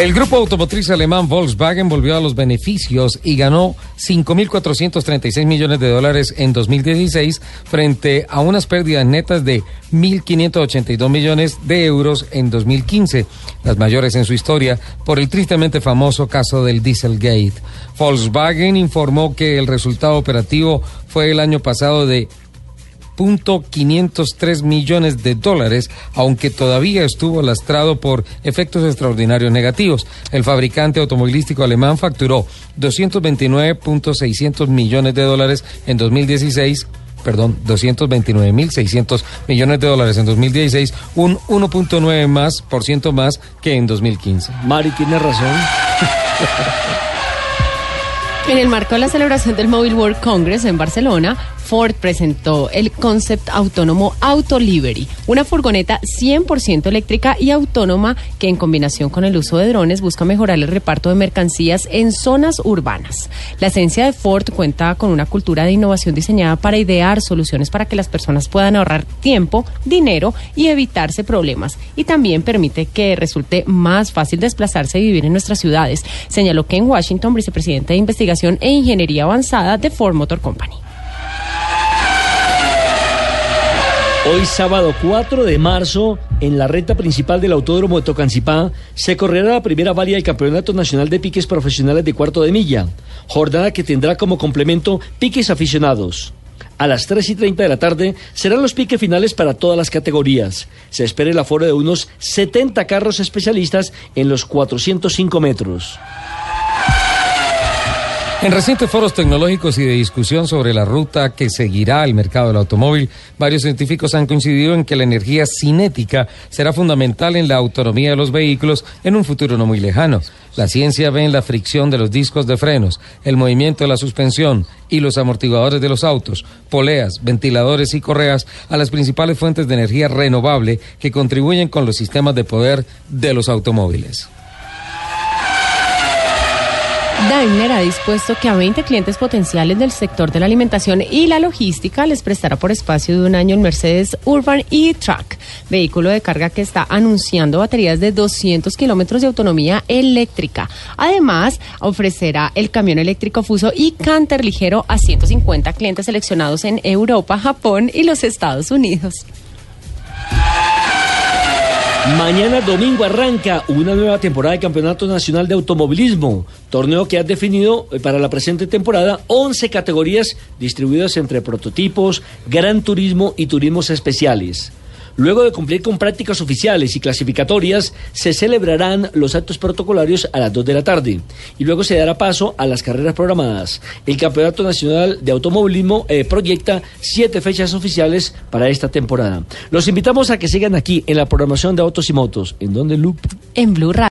El grupo automotriz alemán Volkswagen volvió a los beneficios y ganó 5.436 millones de dólares en 2016 frente a unas pérdidas netas de 1.582 millones de euros en 2015, las mayores en su historia por el tristemente famoso caso del Dieselgate. Volkswagen informó que el resultado operativo fue el año pasado de 503 millones de dólares, aunque todavía estuvo lastrado por efectos extraordinarios negativos. El fabricante automovilístico alemán facturó 229.600 millones de dólares en 2016 perdón, 229.600 millones de dólares en 2016, un 1.9 más por ciento más que en 2015. Mari tiene razón. En el marco de la celebración del Mobile World Congress en Barcelona, Ford presentó el concept autónomo Autolivery, una furgoneta 100% eléctrica y autónoma que en combinación con el uso de drones busca mejorar el reparto de mercancías en zonas urbanas. La esencia de Ford cuenta con una cultura de innovación diseñada para idear soluciones para que las personas puedan ahorrar tiempo, dinero y evitarse problemas y también permite que resulte más fácil desplazarse y vivir en nuestras ciudades, señaló Ken Washington, vicepresidente de investigación e ingeniería avanzada de Ford Motor Company. Hoy sábado 4 de marzo, en la recta principal del Autódromo de Tocancipá, se correrá la primera varia del Campeonato Nacional de Piques Profesionales de Cuarto de Milla, jornada que tendrá como complemento piques aficionados. A las 3 y 30 de la tarde serán los piques finales para todas las categorías. Se espera el aforo de unos 70 carros especialistas en los 405 metros. En recientes foros tecnológicos y de discusión sobre la ruta que seguirá el mercado del automóvil, varios científicos han coincidido en que la energía cinética será fundamental en la autonomía de los vehículos en un futuro no muy lejano. La ciencia ve en la fricción de los discos de frenos, el movimiento de la suspensión y los amortiguadores de los autos, poleas, ventiladores y correas a las principales fuentes de energía renovable que contribuyen con los sistemas de poder de los automóviles. Daimler ha dispuesto que a 20 clientes potenciales del sector de la alimentación y la logística les prestará por espacio de un año el Mercedes Urban E-Truck, vehículo de carga que está anunciando baterías de 200 kilómetros de autonomía eléctrica. Además, ofrecerá el camión eléctrico Fuso y Canter ligero a 150 clientes seleccionados en Europa, Japón y los Estados Unidos. Mañana domingo arranca una nueva temporada de Campeonato Nacional de Automovilismo, torneo que ha definido eh, para la presente temporada 11 categorías distribuidas entre prototipos, gran turismo y turismos especiales. Luego de cumplir con prácticas oficiales y clasificatorias, se celebrarán los actos protocolarios a las 2 de la tarde y luego se dará paso a las carreras programadas. El Campeonato Nacional de Automovilismo eh, proyecta siete fechas oficiales para esta temporada. Los invitamos a que sigan aquí en la programación de Autos y Motos. ¿En donde Loop? En Blue Radio.